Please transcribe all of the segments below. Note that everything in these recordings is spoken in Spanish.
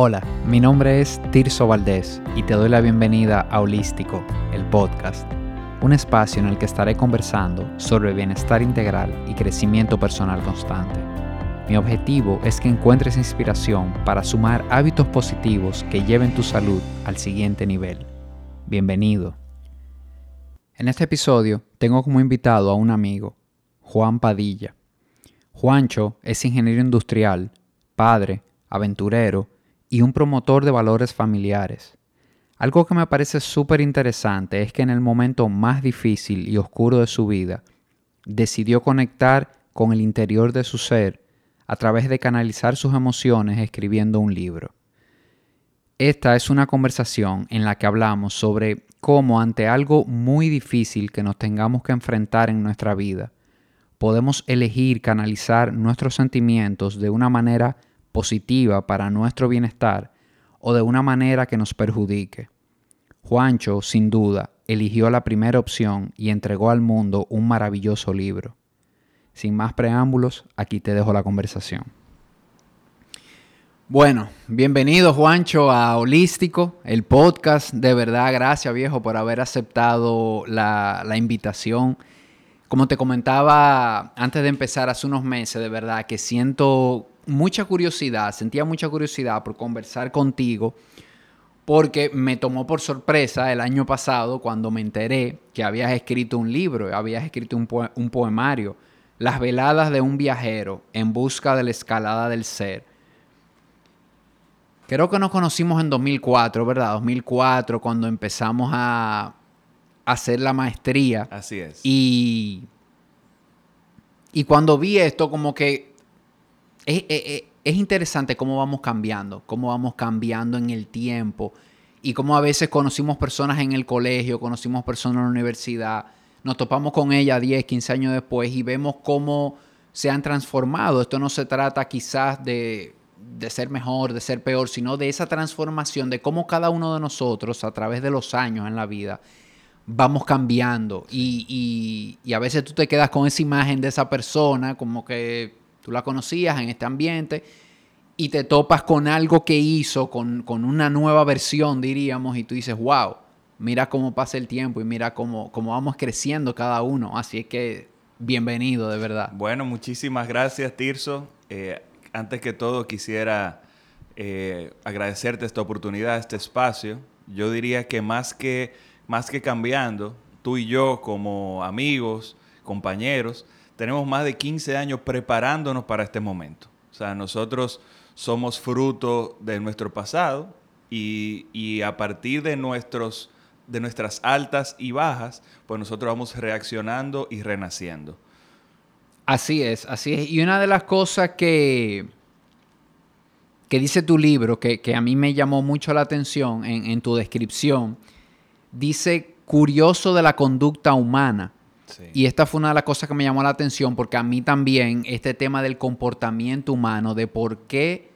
Hola, mi nombre es Tirso Valdés y te doy la bienvenida a Holístico, el podcast, un espacio en el que estaré conversando sobre bienestar integral y crecimiento personal constante. Mi objetivo es que encuentres inspiración para sumar hábitos positivos que lleven tu salud al siguiente nivel. Bienvenido. En este episodio tengo como invitado a un amigo, Juan Padilla. Juancho es ingeniero industrial, padre, aventurero y un promotor de valores familiares. Algo que me parece súper interesante es que en el momento más difícil y oscuro de su vida, decidió conectar con el interior de su ser a través de canalizar sus emociones escribiendo un libro. Esta es una conversación en la que hablamos sobre cómo ante algo muy difícil que nos tengamos que enfrentar en nuestra vida, podemos elegir canalizar nuestros sentimientos de una manera positiva para nuestro bienestar o de una manera que nos perjudique. Juancho, sin duda, eligió la primera opción y entregó al mundo un maravilloso libro. Sin más preámbulos, aquí te dejo la conversación. Bueno, bienvenido Juancho a Holístico, el podcast. De verdad, gracias viejo por haber aceptado la, la invitación. Como te comentaba antes de empezar hace unos meses, de verdad que siento mucha curiosidad, sentía mucha curiosidad por conversar contigo, porque me tomó por sorpresa el año pasado cuando me enteré que habías escrito un libro, habías escrito un, un poemario, Las veladas de un viajero en busca de la escalada del ser. Creo que nos conocimos en 2004, ¿verdad? 2004, cuando empezamos a hacer la maestría. Así es. Y, y cuando vi esto, como que es, interesante cómo vamos cambiando, cómo vamos cambiando en el tiempo y cómo a veces conocimos personas en el colegio, conocimos personas en la universidad, nos topamos con ella 10, 15 años después y vemos cómo se han transformado. Esto no se trata quizás de, de ser mejor, de ser peor, sino de esa transformación, de cómo cada uno de nosotros a través de los años en la vida vamos cambiando y, y, y, a veces tú te quedas con esa imagen de esa persona como que tú la conocías en este ambiente y te topas con algo que hizo, con, una nueva versión, diríamos, y tú dices, wow, mira cómo pasa el tiempo y mira cómo, cómo vamos creciendo cada uno. Así es que bienvenido, de verdad. Bueno, muchísimas gracias, Tirso. Eh, antes que todo, quisiera eh, agradecerte esta oportunidad, este espacio. Yo diría que más que, más que cambiando, tú y yo como amigos, compañeros, tenemos más de 15 años preparándonos para este momento. O sea, nosotros somos fruto de nuestro pasado y, a partir de, nuestros, de nuestras altas y bajas, pues nosotros vamos reaccionando y renaciendo. Así es, así es. Y una de las cosas que, que dice tu libro, que, a mí me llamó mucho la atención en, en tu descripción, dice curioso de la conducta humana. Y esta fue una de las cosas que me llamó la atención porque a mí también este tema del comportamiento humano, de por qué,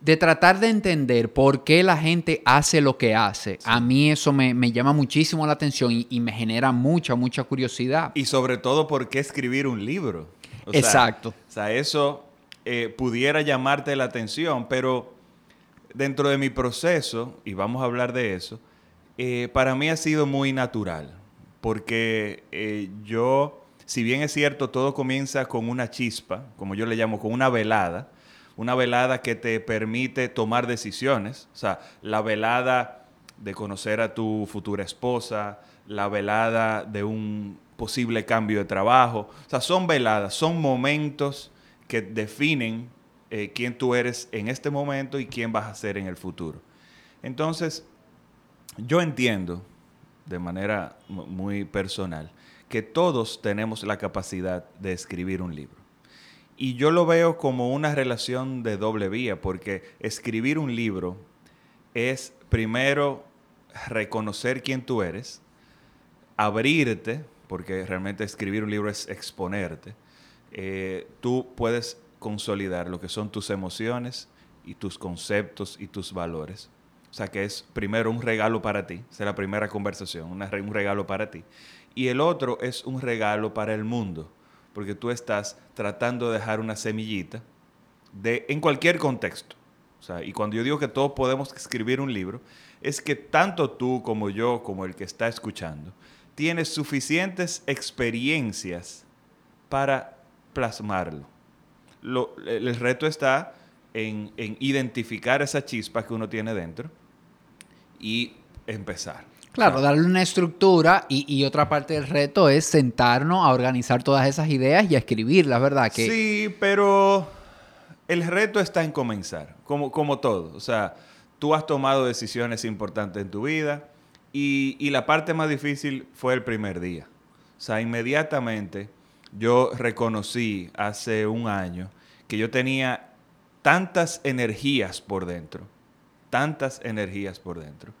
de tratar de entender por qué la gente hace lo que hace, a mí eso me, llama muchísimo la atención y, me genera mucha, mucha curiosidad. Y sobre todo por qué escribir un libro. Exacto. o sea, eso eh, pudiera llamarte la atención, pero dentro de mi proceso, y vamos a hablar de eso, eh, para mí ha sido muy natural porque eh, yo, si bien es cierto, todo comienza con una chispa, como yo le llamo, con una velada, una velada que te permite tomar decisiones, o sea, la velada de conocer a tu futura esposa, la velada de un posible cambio de trabajo, o sea, son veladas, son momentos que definen eh, quién tú eres en este momento y quién vas a ser en el futuro. Entonces, yo entiendo de manera muy personal, que todos tenemos la capacidad de escribir un libro. Y yo lo veo como una relación de doble vía, porque escribir un libro es primero reconocer quién tú eres, abrirte, porque realmente escribir un libro es exponerte. Eh, tú puedes consolidar lo que son tus emociones y tus conceptos y tus valores. Sea, que es primero un regalo para ti, es la primera conversación, un regalo para ti. Y el otro es un regalo para el mundo, porque tú estás tratando de dejar una semillita de, en cualquier contexto. O sea, y cuando yo digo que todos podemos escribir un libro, es que tanto tú como yo, como el que está escuchando, tienes suficientes experiencias para plasmarlo. el reto está en, identificar esa chispa que uno tiene dentro y empezar. Claro, darle una estructura y, otra parte del reto es sentarnos a organizar todas esas ideas y a escribirlas, ¿verdad? Que... Sí, pero el reto está en comenzar, como, como todo. O sea, tú has tomado decisiones importantes en tu vida y, y la parte más difícil fue el primer día. O sea, inmediatamente yo reconocí hace un año que yo tenía tantas energías por dentro, tantas energías por dentro,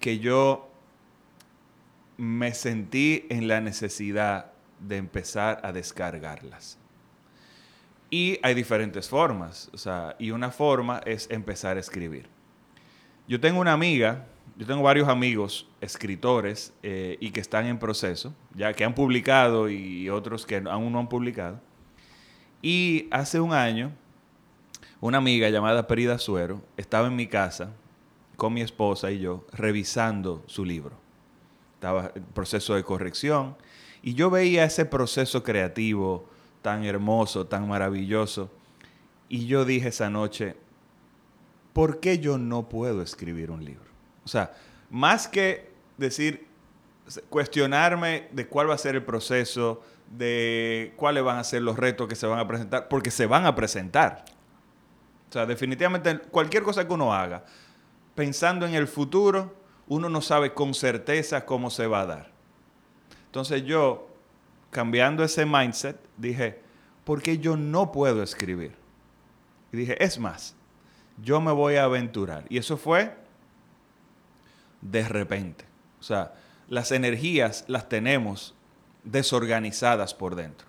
que yo me sentí en la necesidad de empezar a descargarlas. Y hay diferentes formas, o sea, y una forma es empezar a escribir. Yo tengo una amiga, yo tengo varios amigos escritores eh, y que están en proceso, ya que han publicado y otros que aún no han publicado. Y hace un año, una amiga llamada Perida Suero estaba en mi casa con mi esposa y yo revisando su libro. Estaba en proceso de corrección y yo veía ese proceso creativo tan hermoso, tan maravilloso. Y yo dije esa noche, ¿por qué yo no puedo escribir un libro? O sea, más que decir, cuestionarme de cuál va a ser el proceso, de cuáles van a ser los retos que se van a presentar, porque se van a presentar. O sea, definitivamente cualquier cosa que uno haga, pensando en el futuro, uno no sabe con certeza cómo se va a dar. Entonces yo, cambiando ese mindset, dije, ¿por qué yo no puedo escribir? Y dije, es más, yo me voy a aventurar. Y eso fue de repente. O sea, las energías las tenemos desorganizadas por dentro.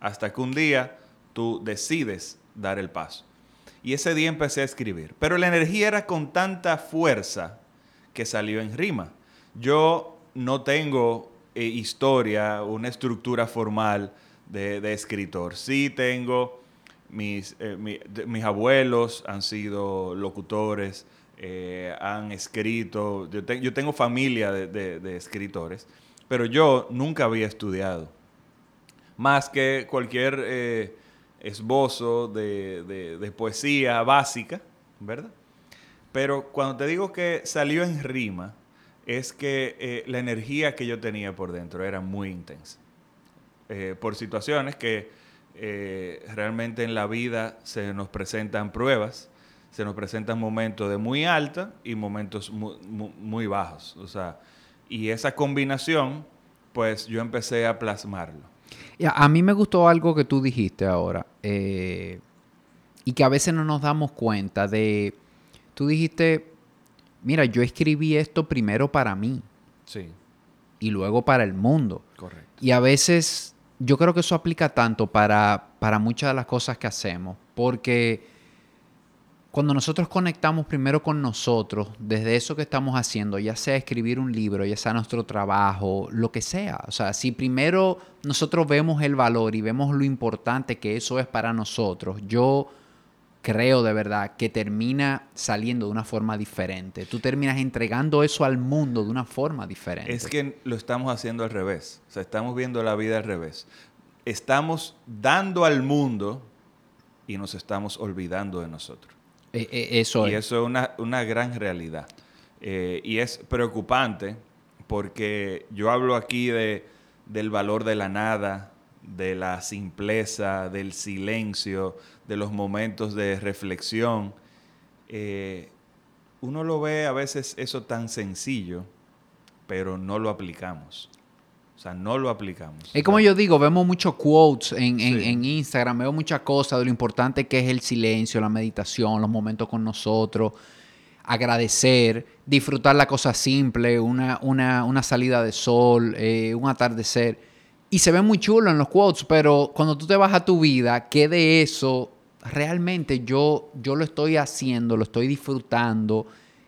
Hasta que un día tú decides dar el paso. Y ese día empecé a escribir. Pero la energía era con tanta fuerza que salió en rima. Yo no tengo eh, historia, una estructura formal de, escritor. Sí tengo, mis, eh, mis abuelos han sido locutores, eh, han escrito, yo, tengo familia de, escritores, pero yo nunca había estudiado. Más que cualquier esbozo de, poesía básica, ¿verdad? Pero cuando te digo que salió en rima, es que eh, la energía que yo tenía por dentro era muy intensa. Eh, por situaciones que eh, realmente en la vida se nos presentan pruebas, se nos presentan momentos de muy alta y momentos muy, muy bajos. O sea, y esa combinación, pues yo empecé a plasmarlo. A mí me gustó algo que tú dijiste ahora, eh, y que a veces no nos damos cuenta de, tú dijiste, mira, yo escribí esto primero para mí. Sí. Y luego para el mundo. Correcto. Y a veces yo creo que eso aplica tanto para, para muchas de las cosas que hacemos, porque cuando nosotros conectamos primero con nosotros, desde eso que estamos haciendo, ya sea escribir un libro, ya sea nuestro trabajo, lo que sea, o sea, si primero nosotros vemos el valor y vemos lo importante que eso es para nosotros, yo creo de verdad que termina saliendo de una forma diferente. Tú terminas entregando eso al mundo de una forma diferente. Es que lo estamos haciendo al revés, o sea, estamos viendo la vida al revés. Estamos dando al mundo y nos estamos olvidando de nosotros. Eh, eh, eso y eso es una, gran realidad. Eh, y es preocupante porque yo hablo aquí de, del valor de la nada, de la simpleza, del silencio, de los momentos de reflexión. uno lo ve a veces eso tan sencillo, pero no lo aplicamos. O sea, no lo aplicamos. Es como yo digo, vemos muchos quotes en, en, Instagram, veo muchas cosas de lo importante que es el silencio, la meditación, los momentos con nosotros, agradecer, disfrutar la cosa simple, una, una, salida de sol, eh, un atardecer. Y se ve muy chulo en los quotes, pero cuando tú te vas a tu vida, ¿qué de eso realmente yo, yo lo estoy haciendo, lo estoy disfrutando?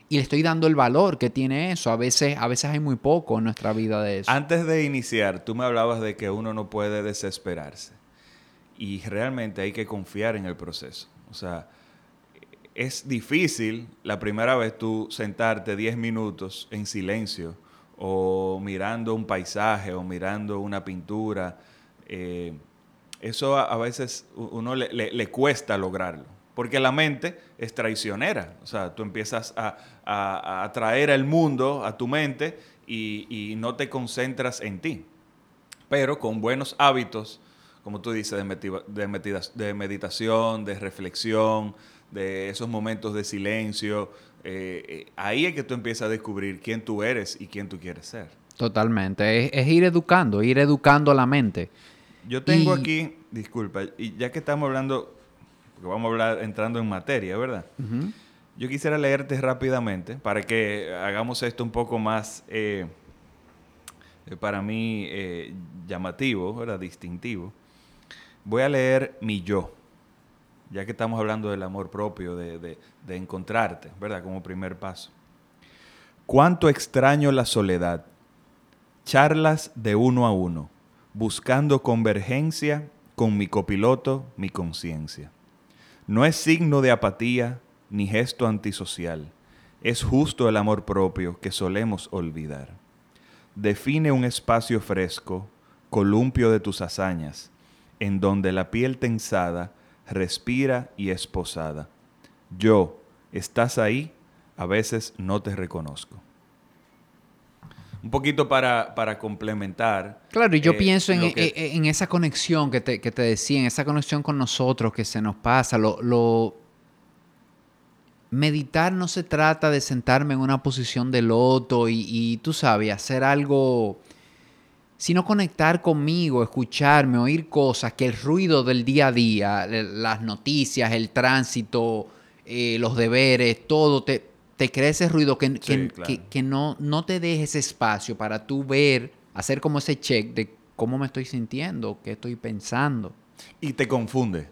Y le estoy dando el valor que tiene eso. A veces, a veces hay muy poco en nuestra vida de eso. Antes de iniciar, tú me hablabas de que uno no puede desesperarse. Y realmente hay que confiar en el proceso. O sea, es difícil la primera vez tú sentarte 10 minutos en silencio o mirando un paisaje o mirando una pintura. Eh, eso a, veces uno le, cuesta lograrlo, porque la mente es traicionera. O sea, tú empiezas a, atraer al mundo a tu mente y, no te concentras en ti. Pero con buenos hábitos, como tú dices, de meditación, de reflexión, de esos momentos de silencio, eh, eh, ahí es que tú empiezas a descubrir quién tú eres y quién tú quieres ser. Totalmente, es, ir educando, ir educando la mente. Yo tengo aquí, disculpa, y ya que estamos hablando, porque vamos a hablar entrando en materia, ¿verdad? Yo quisiera leerte rápidamente para que hagamos esto un poco más, eh, para mí, llamativo, ¿verdad? Distintivo. Voy a leer mi yo ya que estamos hablando del amor propio, de, encontrarte, ¿verdad? Como primer paso. Cuánto extraño la soledad. Charlas de uno a uno, buscando convergencia con mi copiloto, mi conciencia. No es signo de apatía ni gesto antisocial. Es justo el amor propio que solemos olvidar. Define un espacio fresco, columpio de tus hazañas, en donde la piel tensada respira y es posada. Yo, ¿estás ahí? A veces no te reconozco. Un poquito para, complementar. Claro, y yo eh, pienso en, en, esa conexión que te, que te, decía, en esa conexión con nosotros que se nos pasa. Lo, lo, Meditar no se trata de sentarme en una posición de loto y, y tú sabes, hacer algo sino conectar conmigo, escucharme, oír cosas que el ruido del día a día, las noticias, el tránsito, eh, los deberes, todo, te, te crea ese ruido que, que, no, no te deje ese espacio para tú ver, hacer como ese check de cómo me estoy sintiendo, qué estoy pensando. Y te confunde,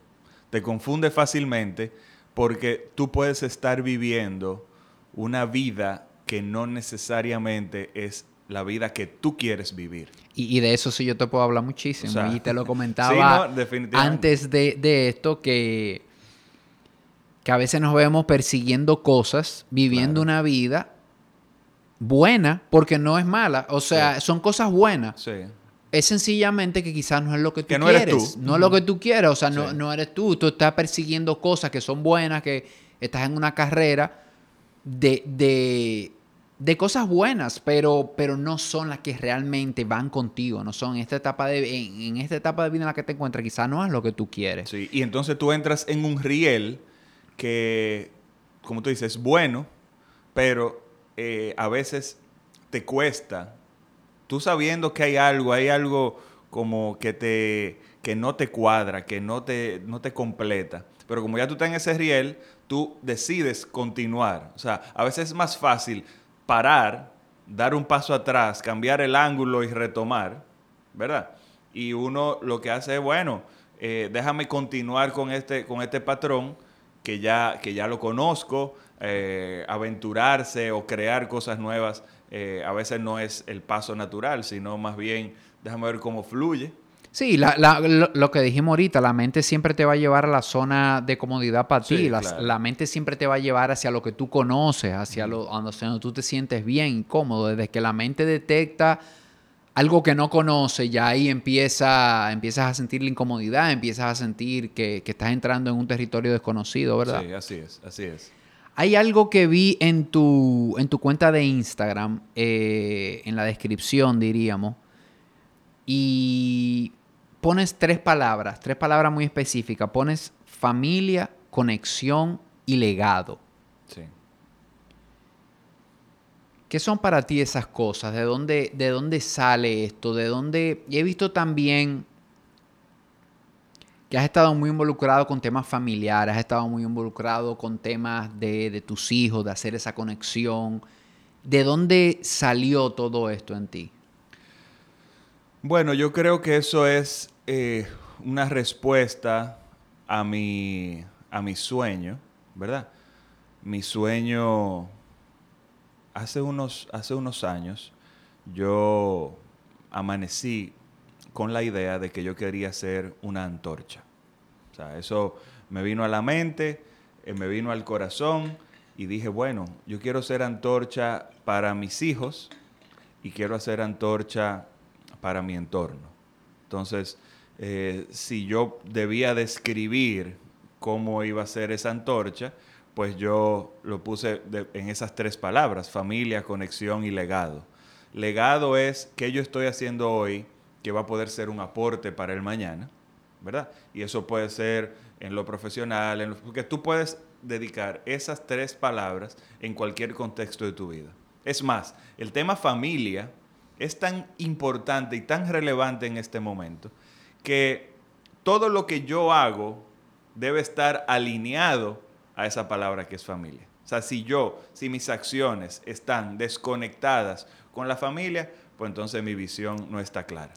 te confunde fácilmente porque tú puedes estar viviendo una vida que no necesariamente es la vida que tú quieres vivir. Y, de eso sí yo te puedo hablar muchísimo. y te lo comentaba antes de, esto que, que a veces nos vemos persiguiendo cosas, viviendo una vida buena, porque no es mala. O sea, son cosas buenas. Sí. Es sencillamente que quizás no es lo que tú no quieres. Eres tú. No es lo que tú quieres. O sea, no, no eres tú. Tú estás persiguiendo cosas que son buenas, que estás en una carrera de, de de cosas buenas, pero, pero no son las que realmente van contigo, no son esta etapa de, en, esta etapa de vida en la que te encuentras, quizás no es lo que tú quieres. Sí, y entonces tú entras en un riel que, como tú dices, es bueno, pero eh, a veces te cuesta, tú sabiendo que hay algo, hay algo como que, te, que no te cuadra, que no te, no te completa. Pero como ya tú estás en ese riel, tú decides continuar. O sea, a veces es más fácil parar, dar un paso atrás, cambiar el ángulo y retomar, ¿verdad? Y uno lo que hace es, bueno, eh, déjame continuar con este, con este patrón que ya, que ya lo conozco, eh, aventurarse o crear cosas nuevas, eh, a veces no es el paso natural, sino más bien déjame ver cómo fluye. Sí, lo, que dijimos ahorita, la mente siempre te va a llevar a la zona de comodidad para ti. La, mente siempre te va a llevar hacia lo que tú conoces, hacia lo donde tú te sientes bien, cómodo. Desde que la mente detecta algo que no conoce, ya ahí empieza, empiezas a sentir la incomodidad, empiezas a sentir que, estás entrando en un territorio desconocido, ¿verdad? Sí, así es, así es. Hay algo que vi en tu, en tu cuenta de Instagram, eh, en la descripción, diríamos, y pones tres palabras, tres palabras muy específicas. Pones familia, conexión y legado. Sí. ¿Qué son para ti esas cosas? ¿De dónde, de dónde sale esto? ¿De dónde? Y he visto también que has estado muy involucrado con temas familiares, has estado muy involucrado con temas de, de tus hijos, de hacer esa conexión. ¿De dónde salió todo esto en ti? Bueno, yo creo que eso es eh, una respuesta a mi, a mi sueño, ¿verdad? Mi sueño, hace unos, hace unos años, yo amanecí con la idea de que yo quería ser una antorcha. O sea, eso me vino a la mente eh, me vino al corazón y dije, bueno, yo quiero ser antorcha para mis hijos y quiero hacer antorcha para mi entorno. Entonces, eh, si yo debía describir cómo iba a ser esa antorcha, pues yo lo puse en esas tres palabras, familia, conexión y legado. Legado es qué yo estoy haciendo hoy que va a poder ser un aporte para el mañana, ¿verdad? Y eso puede ser en lo profesional, en porque tú puedes dedicar esas tres palabras en cualquier contexto de tu vida. Es más, el tema familia es tan importante y tan relevante en este momento que todo lo que yo hago debe estar alineado a esa palabra que es familia. O sea, si yo, si mis acciones están desconectadas con la familia, pues entonces mi visión no está clara.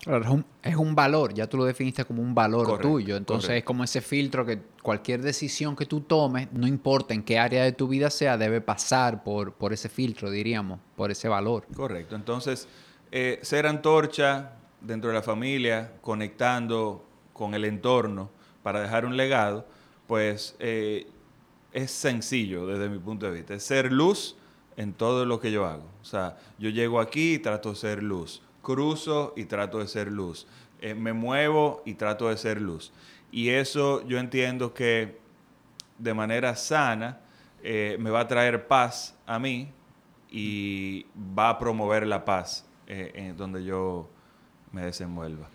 es, un, valor, ya tú lo definiste como un valor tuyo. Entonces es como ese filtro que cualquier decisión que tú tomes, no importa en qué área de tu vida sea, debe pasar por, por ese filtro, diríamos, por ese valor. Correcto. Entonces, eh, ser antorcha dentro de la familia, conectando con el entorno para dejar un legado, pues eh, es sencillo desde mi punto de vista. Es ser luz en todo lo que yo hago. O sea, yo llego aquí y trato de ser luz. Cruzo y trato de ser luz. Eh, me muevo y trato de ser luz. Y eso yo entiendo que de manera sana eh, me va a traer paz a mí y va a promover la paz eh, en donde yo me desenvuelva.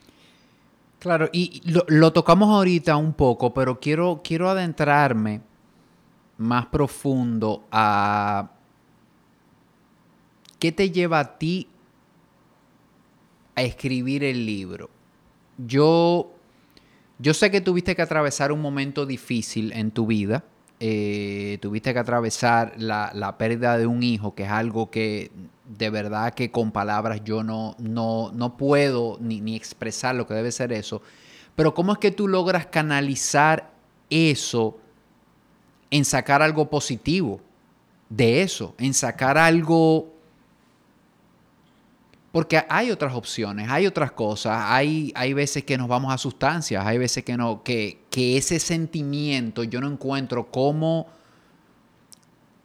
Claro, y lo, lo, tocamos ahorita un poco, pero quiero, quiero adentrarme más profundo a ¿Qué te lleva a ti a escribir el libro? Yo, yo sé que tuviste que atravesar un momento difícil en tu vida. Eh, tuviste que atravesar la, pérdida de un hijo, que es algo que de verdad que con palabras yo no, no, no puedo ni, ni expresar lo que debe ser eso. Pero ¿cómo es que tú logras canalizar eso en sacar algo positivo de eso? En sacar algo porque hay otras opciones, hay otras cosas, hay, hay veces que nos vamos a sustancias, hay veces que no, que, ese sentimiento yo no encuentro cómo,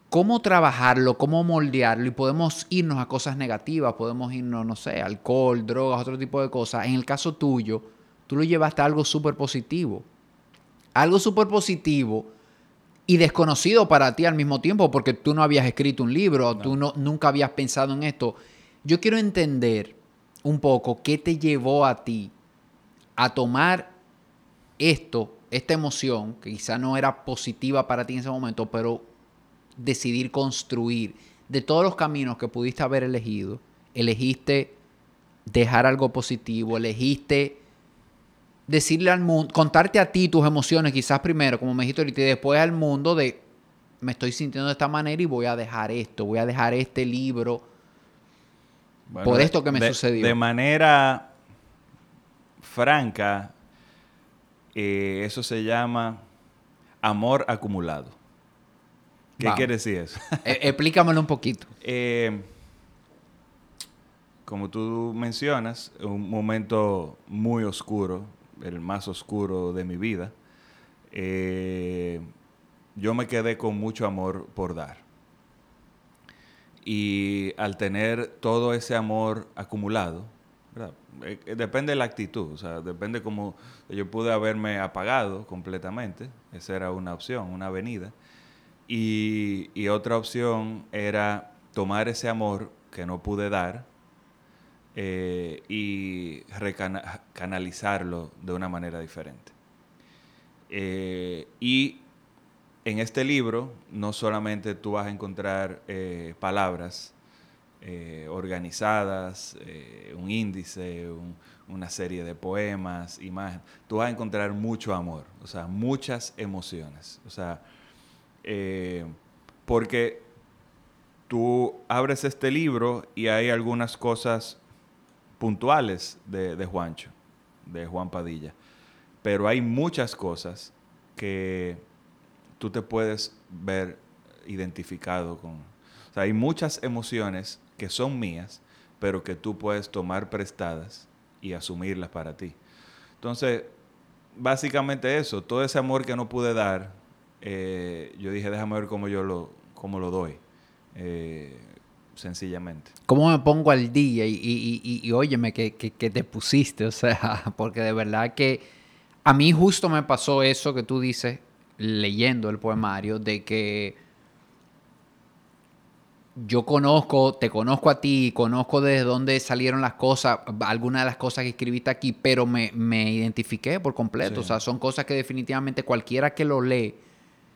cómo trabajarlo, cómo moldearlo y podemos irnos a cosas negativas, podemos irnos, no sé, alcohol, drogas, otro tipo de cosas. En el caso tuyo, tú lo llevaste a algo súper positivo. Algo súper positivo y desconocido para ti al mismo tiempo porque tú no habías escrito un libro, tú no, nunca habías pensado en esto. Yo quiero entender un poco qué te llevó a ti a tomar esto, esta emoción, que quizá no era positiva para ti en ese momento, pero decidir construir de todos los caminos que pudiste haber elegido, elegiste dejar algo positivo, elegiste decirle al mundo, contarte a ti tus emociones, quizás primero, como me dijiste ahorita, y después al mundo de me estoy sintiendo de esta manera y voy a dejar esto, voy a dejar este libro por esto que me sucedió. De manera franca, eh, eso se llama amor acumulado. ¿Qué quiere decir eso? E, explícamelo un poquito. Eh, como tú mencionas, un momento muy oscuro, el más oscuro de mi vida. Eh, yo me quedé con mucho amor por dar. Y al tener todo ese amor acumulado, eh, eh, depende de la actitud, o sea, depende como yo pude haberme apagado completamente, esa era una opción, una avenida. Y, otra opción era tomar ese amor que no pude dar eh, y recanalizarlo de una manera diferente. y en este libro no solamente tú vas a encontrar eh, palabras eh, organizadas, eh, un índice, una serie de poemas, imágenes, tú vas a encontrar mucho amor, o sea, muchas emociones, o sea, porque tú abres este libro y hay algunas cosas puntuales de, de Juancho, de Juan Padilla, pero hay muchas cosas que tú te puedes ver identificado con... O sea, hay muchas emociones que son mías, pero que tú puedes tomar prestadas y asumirlas para ti. Entonces, básicamente eso, todo ese amor que no pude dar, eh, yo dije, déjame ver cómo yo lo, cómo lo doy. Eh, sencillamente. ¿Cómo me pongo al día? Y, y, y, óyeme, que, que, te pusiste, o sea, porque de verdad que a mí justo me pasó eso que tú dices leyendo el poemario, de que yo conozco, te conozco a ti, conozco desde dónde salieron las cosas, algunas de las cosas que escribiste aquí, pero me, me identifiqué por completo. O sea, son cosas que definitivamente cualquiera que lo lee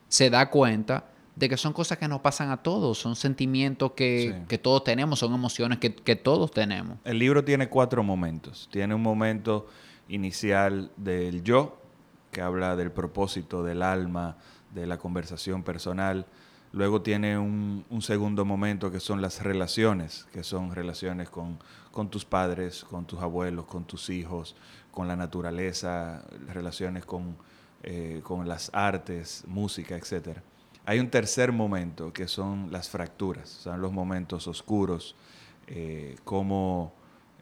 se da cuenta de que son cosas que nos pasan a todos, son sentimientos que, que todos tenemos, son emociones que, que, todos tenemos. El libro tiene cuatro momentos. Tiene un momento inicial del yo, que habla del propósito del alma, de la conversación personal. Luego tiene un, un segundo momento que son las relaciones, que son relaciones con, con tus padres, con tus abuelos, con tus hijos, con la naturaleza, relaciones con eh, con las artes, música, etc. Hay un tercer momento que son las fracturas, son los momentos oscuros, eh, cómo,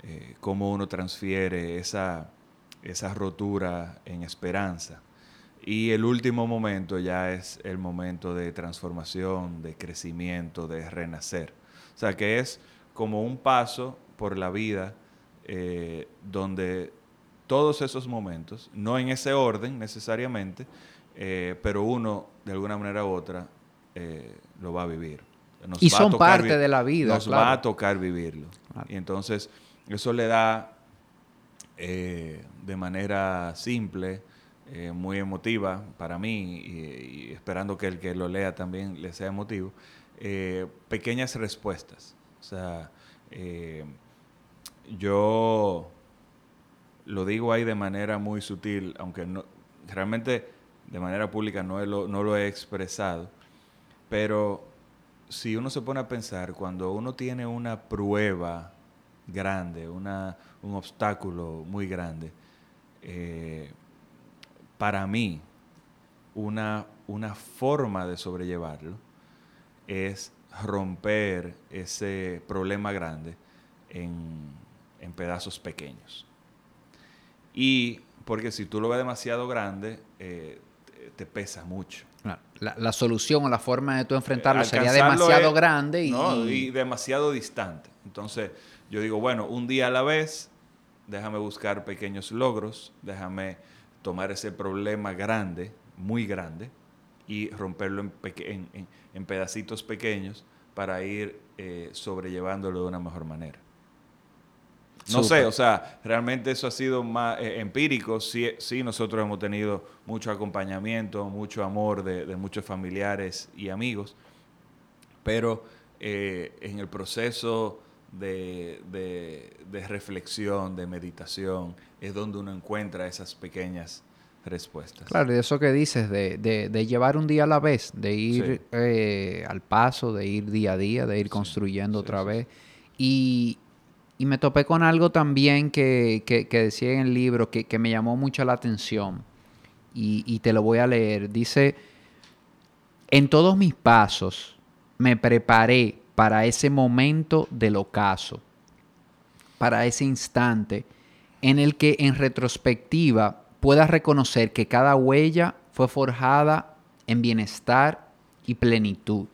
eh, cómo, uno transfiere esa, esa rotura en esperanza. Y el último momento ya es el momento de transformación, de crecimiento, de renacer. O sea que es como un paso por la vida donde todos esos momentos, no en ese orden necesariamente, eh, pero uno de alguna manera u otra eh, lo va a vivir. y son parte de la vida. Nos va a tocar vivirlo. Y entonces eso le da eh, de manera simple, muy emotiva para mí, y, esperando que el que lo lea también le sea emotivo, pequeñas respuestas. O sea, yo lo digo ahí de manera muy sutil, aunque no, realmente de manera pública no, lo, no lo he expresado, pero si uno se pone a pensar, cuando uno tiene una prueba grande, una, un obstáculo muy grande, eh, para mí, una, una forma de sobrellevarlo es romper ese problema grande en, en pedazos pequeños. Y porque si tú lo ves demasiado grande, eh, te pesa mucho. La, solución o la forma de tú enfrentarlo sería demasiado grande y, y demasiado distante. Entonces, yo digo, bueno, un día a la vez, déjame buscar pequeños logros, déjame tomar ese problema grande, muy grande, y romperlo en, en, pedacitos pequeños para ir eh, sobrellevándolo de una mejor manera. No sé, o sea, realmente eso ha sido más eh, empírico. Sí, sí, nosotros hemos tenido mucho acompañamiento, mucho amor de, muchos familiares y amigos, pero eh, en el proceso de, reflexión, de meditación, es donde uno encuentra esas pequeñas respuestas. Claro, y eso que dices, de, llevar un día a la vez, de ir eh, al paso, de ir día a día, de ir construyendo otra vez. Y, y me topé con algo también que, decía en el libro que, me llamó mucho la atención y, te lo voy a leer. Dice, en todos mis pasos me preparé para ese momento del ocaso, para ese instante en el que en retrospectiva puedas reconocer que cada huella fue forjada en bienestar y plenitud.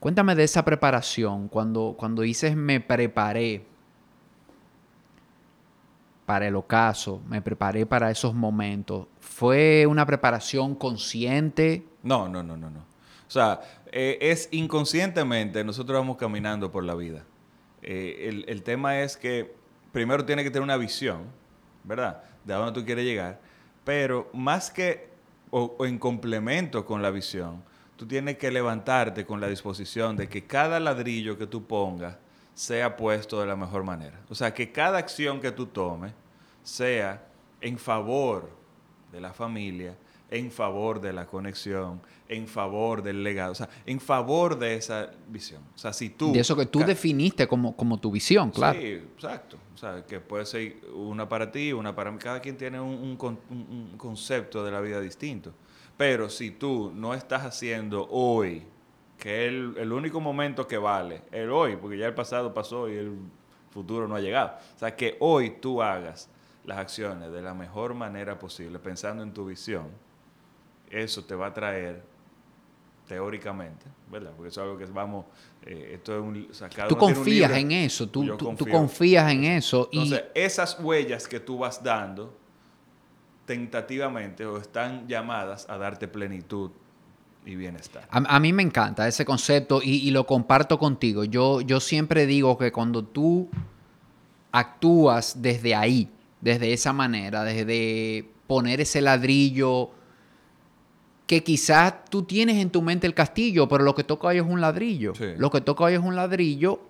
Cuéntame de esa preparación, cuando, cuando dices me preparé para el ocaso, me preparé para esos momentos. ¿Fue una preparación consciente? No, no, no, no, no. O sea, eh, es inconscientemente nosotros vamos caminando por la vida. Eh, el, tema es que primero tiene que tener una visión, ¿verdad? De a dónde tú quieres llegar, pero más que o en complemento con la visión, tú tienes que levantarte con la disposición de que cada ladrillo que tú pongas sea puesto de la mejor manera. O sea, que cada acción que tú tomes sea en favor de la familia, en favor de la conexión, en favor del legado, o sea, en favor de esa visión. O sea, si tú... De eso que tú definiste como, como tu visión, claro. Sí, exacto. O sea, que puede ser una para ti, una para mí. Cada quien tiene un concepto de la vida distinto. Pero si tú no estás haciendo hoy, que es el, único momento que vale, el hoy, porque ya el pasado pasó y el futuro no ha llegado. O sea, que hoy tú hagas las acciones de la mejor manera posible, pensando en tu visión, eso te va a traer teóricamente, ¿verdad? Porque eso es algo que vamos, eh, esto es un... tú confías en eso, tú, tú, confías en eso. Entonces, esas huellas que tú vas dando, tentativamente, o están llamadas a darte plenitud y bienestar. A, mí me encanta ese concepto y, lo comparto contigo. Yo, yo siempre digo que cuando tú actúas desde ahí, desde esa manera, desde poner ese ladrillo que quizás tú tienes en tu mente el castillo, pero lo que toca hoy es un ladrillo. Lo que toca hoy es un ladrillo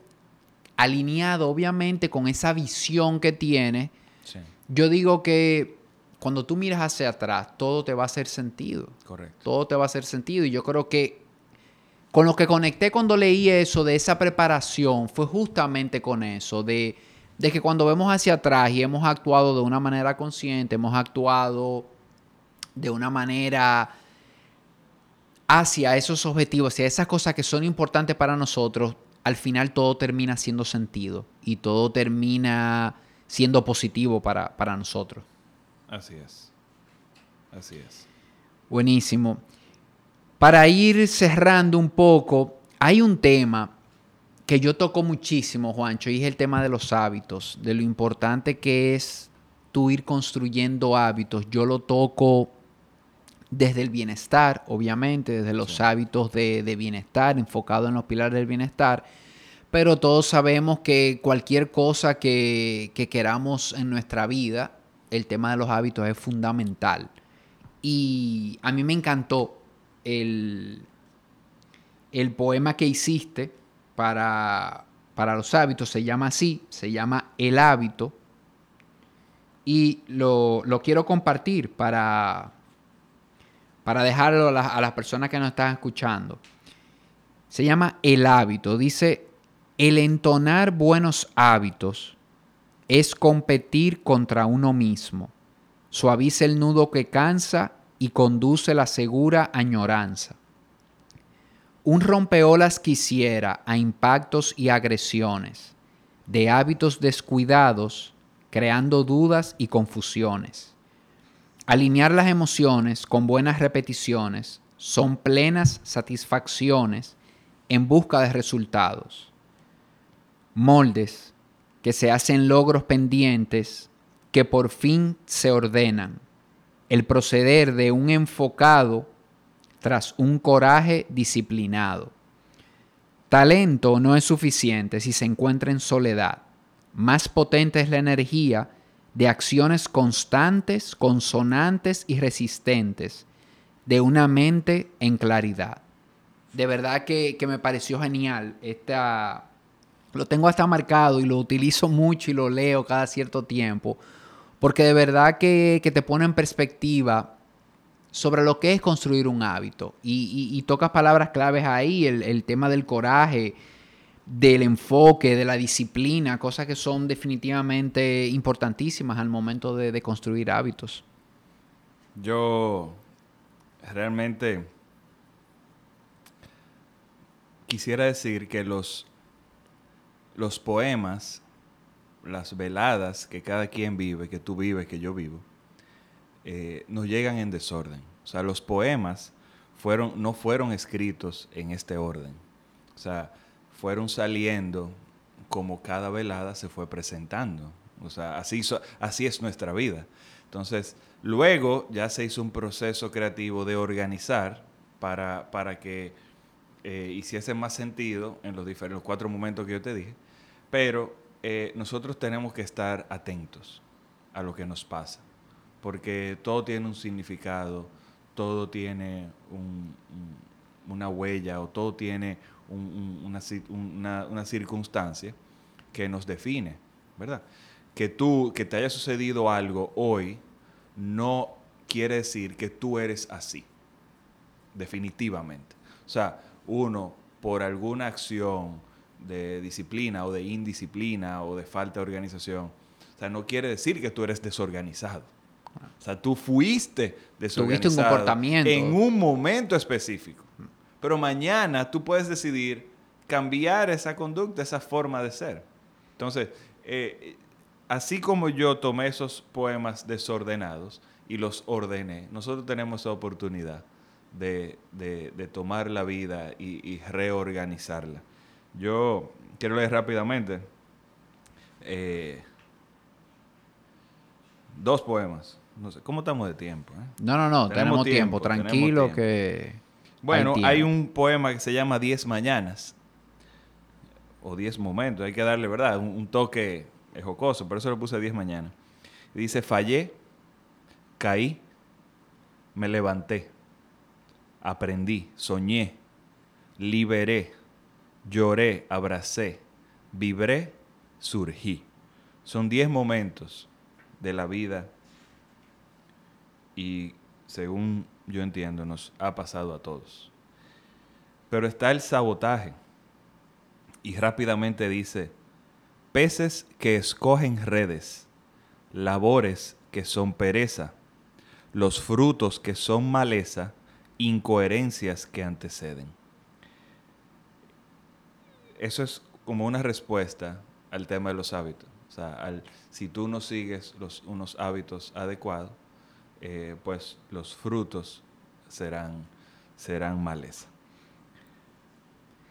alineado obviamente con esa visión que tiene. Yo digo que cuando tú miras hacia atrás, todo te va a hacer sentido. Correcto. Todo te va a hacer sentido. Y yo creo que con lo que conecté cuando leí eso de esa preparación fue justamente con eso, de, de que cuando vemos hacia atrás y hemos actuado de una manera consciente, hemos actuado de una manera hacia esos objetivos, hacia esas cosas que son importantes para nosotros, al final todo termina haciendo sentido y todo termina siendo positivo para, nosotros. Así es. Así es. Buenísimo. Para ir cerrando un poco, hay un tema que yo toco muchísimo, Juancho, y es el tema de los hábitos, de lo importante que es tú ir construyendo hábitos. Yo lo toco desde el bienestar, obviamente, desde los hábitos de, bienestar, enfocado en los pilares del bienestar, pero todos sabemos que cualquier cosa que, queramos en nuestra vida, el tema de los hábitos es fundamental. Y a mí me encantó el, el poema que hiciste para, para los hábitos, se llama así, se llama El hábito, y lo, lo quiero compartir para, para dejarlo a las, personas que nos están escuchando. Se llama el hábito. Dice, el entonar buenos hábitos es competir contra uno mismo. Suaviza el nudo que cansa y conduce la segura añoranza. Un rompeolas quisiera a impactos y agresiones, de hábitos descuidados, creando dudas y confusiones. Alinear las emociones con buenas repeticiones son plenas satisfacciones en busca de resultados. Moldes que se hacen logros pendientes que por fin se ordenan. El proceder de un enfocado tras un coraje disciplinado. Talento no es suficiente si se encuentra en soledad. Más potente es la energía de acciones constantes, consonantes y resistentes, de una mente en claridad. De verdad que, me pareció genial. Esta, lo tengo hasta marcado y lo utilizo mucho y lo leo cada cierto tiempo, porque de verdad que, te pone en perspectiva sobre lo que es construir un hábito. Y, y, tocas palabras claves ahí, el, el tema del coraje, del enfoque, de la disciplina, cosas que son definitivamente importantísimas al momento de, construir hábitos. Yo realmente quisiera decir que los, los poemas, las veladas que cada quien vive, que tú vives, que yo vivo, eh, nos llegan en desorden. O sea, los poemas fueron, no fueron escritos en este orden. O sea, fueron saliendo como cada velada se fue presentando. O sea, así, así es nuestra vida. Entonces, luego ya se hizo un proceso creativo de organizar para, para que eh, hiciese más sentido en los, diferentes, cuatro momentos que yo te dije. Pero eh, nosotros tenemos que estar atentos a lo que nos pasa, porque todo tiene un significado, todo tiene una huella o todo tiene una, circunstancia que nos define, ¿verdad? Que tú, que te haya sucedido algo hoy, no quiere decir que tú eres así, definitivamente. O sea, uno, por alguna acción de disciplina o de indisciplina o de falta de organización, o sea, no quiere decir que tú eres desorganizado. O sea, tú fuiste desorganizado un comportamiento. en un momento específico. Pero mañana tú puedes decidir cambiar esa conducta, esa forma de ser. Entonces, eh, así como yo tomé esos poemas desordenados y los ordené. Nosotros tenemos esa oportunidad de, tomar la vida y, reorganizarla. Yo quiero leer rápidamente eh, dos poemas. No sé, ¿cómo estamos de tiempo? Eh? No, no, no, tenemos, tiempo, tranquilo que... Bueno, hay, un poema que se llama Diez Mañanas, o Diez Momentos, hay que darle, ¿verdad? Un, toque jocoso, por eso le puse Diez Mañanas. dice, fallé, caí, me levanté, aprendí, soñé, liberé, lloré, abracé, vibré, surgí. Son diez momentos de la vida y según yo entiendo nos ha pasado a todos. Pero está el sabotaje y rápidamente dice, peces que escogen redes, labores que son pereza, los frutos que son maleza, incoherencias que anteceden. Eso es como una respuesta al tema de los hábitos. O sea, si tú no sigues los, unos hábitos adecuados, eh, pues los frutos serán, serán maleza.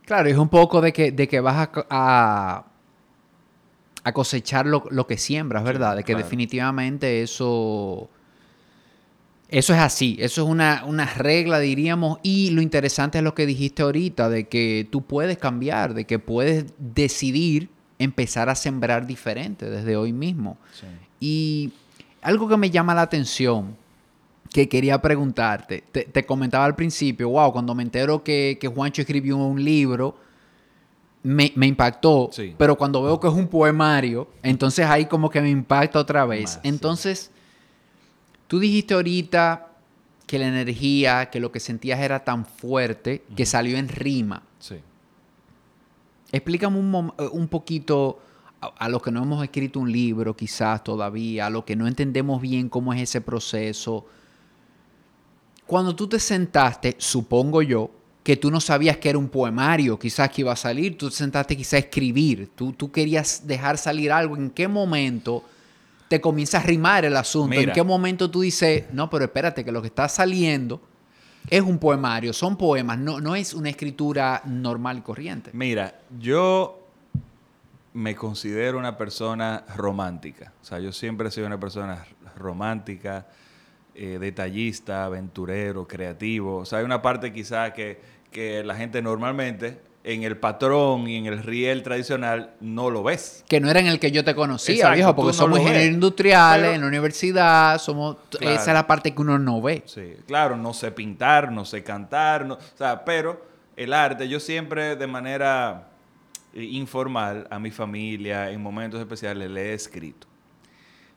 Claro, es un poco de que, de que vas a, a, cosechar lo, que siembras, ¿verdad? de que definitivamente eso eso es así, eso es una, regla, diríamos, y lo interesante es lo que dijiste ahorita, de que tú puedes cambiar, de que puedes decidir empezar a sembrar diferente desde hoy mismo. Y algo que me llama la atención, que quería preguntarte, te, comentaba al principio, wow, cuando me entero que, que Juancho escribió un libro, me, impactó, pero cuando veo que es un poemario, entonces ahí como que me impacta otra vez. entonces... Tú dijiste ahorita que la energía, que lo que sentías era tan fuerte que salió en rima. Sí. Explícame un, eh, un poquito a, los que no hemos escrito un libro quizás todavía, a los que no entendemos bien cómo es ese proceso. Cuando tú te sentaste, supongo yo, que tú no sabías que era un poemario, quizás que iba a salir, tú te sentaste quizás a escribir, tú, tú querías dejar salir algo, ¿en qué momento te comienza a rimar el asunto. ¿En qué momento tú dices, no, pero espérate, que lo que está saliendo es un poemario, son poemas, no, no es una escritura normal y corriente? Mira, yo me considero una persona romántica. O sea, yo siempre he sido una persona romántica, eh, detallista, aventurero, creativo. O sea, hay una parte quizá que, que la gente normalmente en el patrón y en el riel tradicional no lo ves. Que no era en el que yo te conocía, viejo, porque somos ingenieros industriales en la universidad, somos esa es la parte que uno no ve. Sí, claro, no sé pintar, no sé cantar, o sea, pero el arte yo siempre de manera eh, informal a mi familia en momentos especiales le he escrito.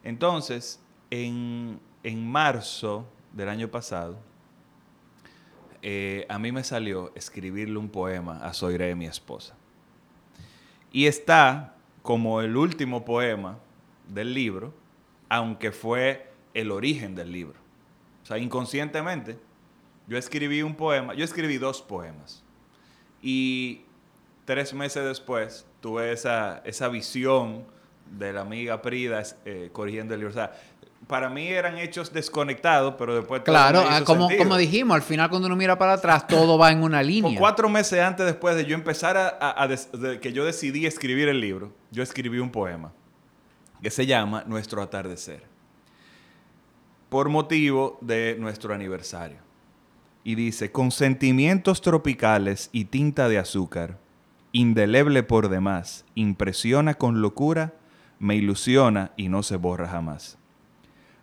Entonces, en, en marzo del año pasado, eh, a mí me salió escribirle un poema a Soire, mi esposa. Y está como el último poema del libro, aunque fue el origen del libro. O sea, inconscientemente, yo escribí un poema, yo escribí dos poemas. Y tres meses después tuve esa, esa visión de la amiga Prida eh, corrigiendo el libro. O sea, para mí eran hechos desconectados, pero después... Claro, ah, como, como dijimos, al final cuando uno mira para atrás, todo va en una línea. cuatro meses antes después de yo empezar a, que yo decidí escribir el libro, yo escribí un poema que se llama Nuestro atardecer, por motivo de nuestro aniversario. Y dice, con sentimientos tropicales y tinta de azúcar, indeleble por demás, impresiona con locura, me ilusiona y no se borra jamás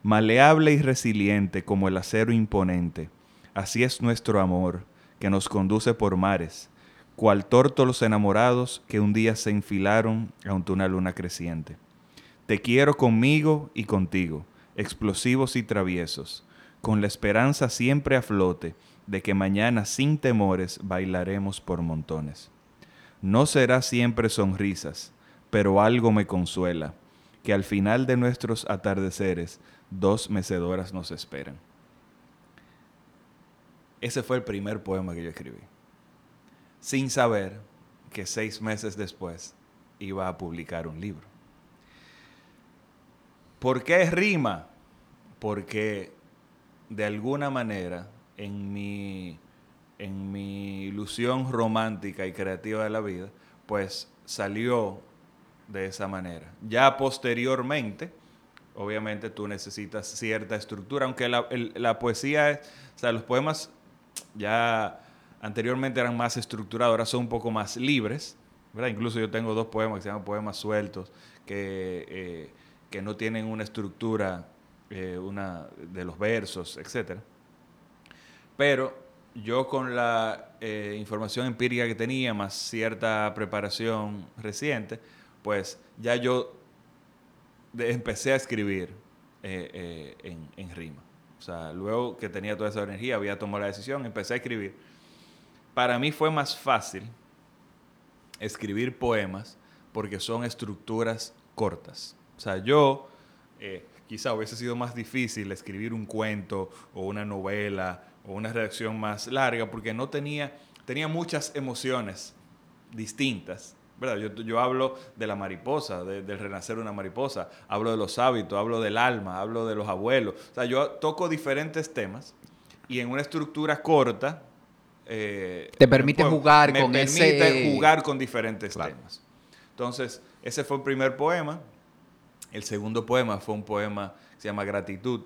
maleable y resiliente como el acero imponente. Así es nuestro amor, que nos conduce por mares, cual tórtolos enamorados que un día se enfilaron ante una luna creciente. Te quiero conmigo y contigo, explosivos y traviesos, con la esperanza siempre a flote de que mañana sin temores bailaremos por montones. No será siempre sonrisas, pero algo me consuela, que al final de nuestros atardeceres dos mecedoras nos esperan. Ese fue el primer poema que yo escribí, sin saber que seis meses después iba a publicar un libro. ¿Por qué rima? Porque de alguna manera, en mi, en mi ilusión romántica y creativa de la vida, pues salió de esa manera. Ya posteriormente, obviamente tú necesitas cierta estructura, aunque la, la poesía, es, o sea, los poemas ya anteriormente eran más estructurados, ahora son un poco más libres, ¿verdad? Incluso yo tengo dos poemas que se llaman poemas sueltos, que, eh, que no tienen una estructura eh, una, de los versos, etc. Pero yo con la eh, información empírica que tenía, más cierta preparación reciente, pues ya yo empecé a escribir en, en rima. O sea, luego que tenía toda esa energía, había tomado la decisión, empecé a escribir. Para mí fue más fácil escribir poemas porque son estructuras cortas. O sea, yo eh, quizá hubiese sido más difícil escribir un cuento o una novela o una redacción más larga porque no tenía, tenía muchas emociones distintas. ¿Verdad? Yo, yo hablo de la mariposa, del renacer de una mariposa, hablo de los hábitos, hablo del alma, hablo de los abuelos. O sea, yo toco diferentes temas y en una estructura corta eh, te permite jugar con me permite jugar con diferentes temas. Entonces, ese fue el primer poema. El segundo poema fue un poema que se llama Gratitud,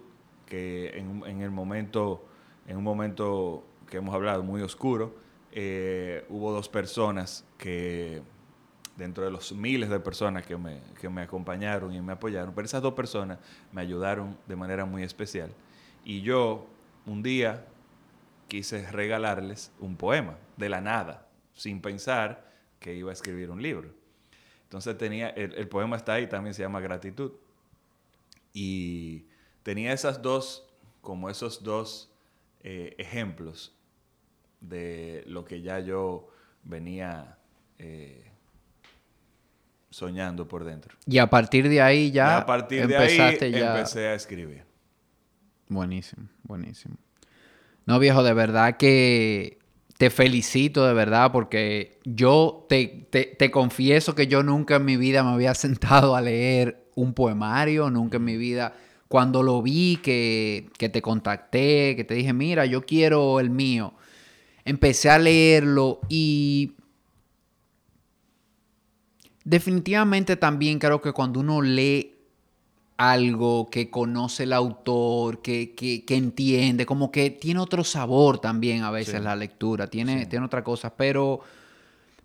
que en, el momento, en un momento que hemos hablado muy oscuro, eh, hubo dos personas que, dentro de los miles de personas que me, que me acompañaron y me apoyaron, pero esas dos personas me ayudaron de manera muy especial. Y yo, un día, quise regalarles un poema de la nada, sin pensar que iba a escribir un libro. Entonces tenía, el, poema está ahí, también se llama Gratitud. Y tenía esas dos, como esos dos eh, ejemplos de lo que ya yo venía eh, soñando por dentro. Y a partir de ahí ya, a partir de ahí empecé a escribir. Buenísimo, buenísimo. No, viejo, de verdad que te felicito, de verdad, porque yo te, te, confieso que yo nunca en mi vida me había sentado a leer un poemario, nunca en mi vida. Cuando lo vi, que, que te contacté, que te dije, mira, yo quiero el mío, empecé a leerlo y definitivamente también creo que cuando uno lee algo que conoce el autor, que, que, que, entiende, como que tiene otro sabor también a veces la lectura, tiene, tiene otra cosa, pero,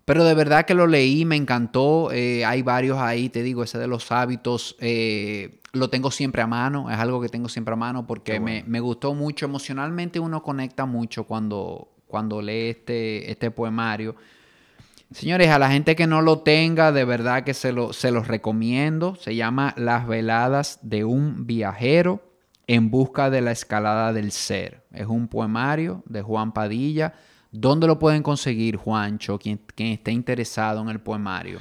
pero de verdad que lo leí, me encantó, eh, hay varios ahí, te digo, ese de los hábitos, eh, lo tengo siempre a mano, es algo que tengo siempre a mano porque me, me, gustó mucho, emocionalmente uno conecta mucho cuando, cuando lee este, este poemario. Señores, a la gente que no lo tenga, de verdad que se, lo, se los recomiendo. Se llama Las veladas de un viajero en busca de la escalada del ser. Es un poemario de Juan Padilla. ¿Dónde lo pueden conseguir, Juancho, quien, quien esté interesado en el poemario?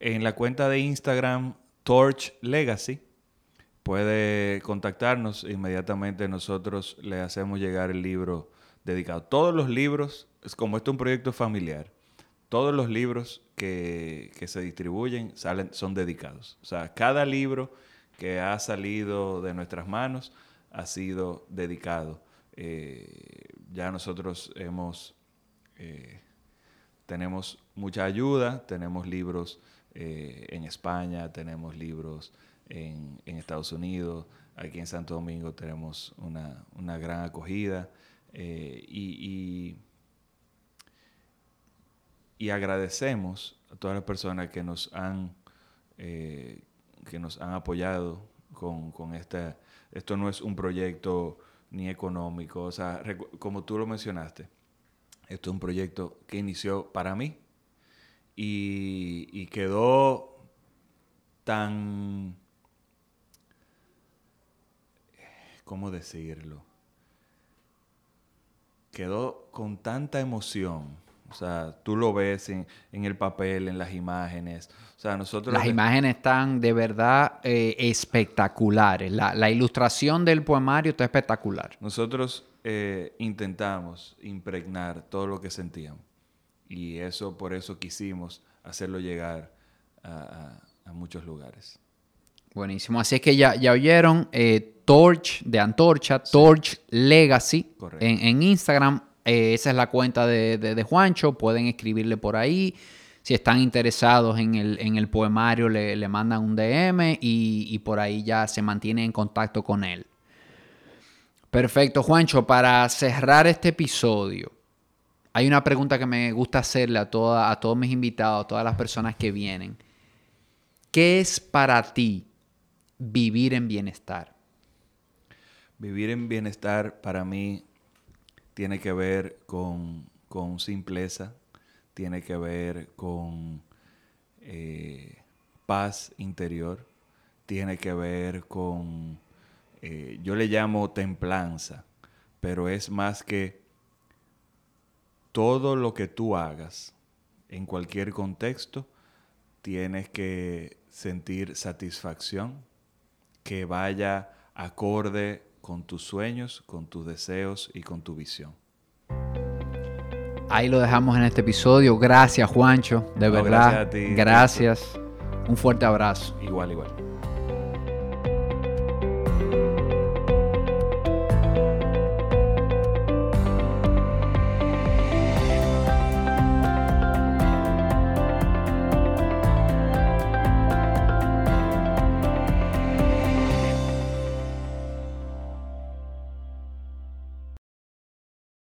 En la cuenta de Instagram Torch Legacy puede contactarnos. Inmediatamente nosotros le hacemos llegar el libro dedicado. Todos los libros, como esto es un proyecto familiar, todos los libros que, se distribuyen salen, son dedicados. O sea, cada libro que ha salido de nuestras manos ha sido dedicado. Eh, ya nosotros hemos, eh, tenemos mucha ayuda, tenemos libros eh, en España, tenemos libros en, Estados Unidos, aquí en Santo Domingo tenemos una, gran acogida y agradecemos a todas las personas que nos han, eh, que nos han apoyado con, con esta... Esto no es un proyecto ni económico, o sea, como tú lo mencionaste, esto es un proyecto que inició para mí y, y quedó tan... ¿Cómo decirlo? Quedó con tanta emoción o sea, tú lo ves en, el papel, en las imágenes. O sea, nosotros... Las imágenes están de verdad eh, espectaculares. La, ilustración del poemario está espectacular. Nosotros eh, intentamos impregnar todo lo que sentíamos. Y eso, por eso quisimos hacerlo llegar a, muchos lugares. Buenísimo. Así es que ya, ya oyeron eh, Torch de Antorcha, Torch Legacy en, en, Instagram. Eh, esa es la cuenta de, de, Juancho. Pueden escribirle por ahí. Si están interesados en el, en el poemario, le, le, mandan un DM y, y por ahí ya se mantienen en contacto con él. Perfecto, Juancho. Para cerrar este episodio, hay una pregunta que me gusta hacerle a, toda, a todos mis invitados, a todas las personas que vienen. ¿Qué es para ti vivir en bienestar? Vivir en bienestar para mí tiene que ver con, simpleza, tiene que ver con eh, paz interior, tiene que ver con, eh, yo le llamo templanza, pero es más que todo lo que tú hagas en cualquier contexto, tienes que sentir satisfacción, que vaya acorde con tus sueños, con tus deseos y con tu visión. Ahí lo dejamos en este episodio. Gracias, Juancho. De verdad. Gracias, a ti, gracias. Un fuerte abrazo. Igual, igual.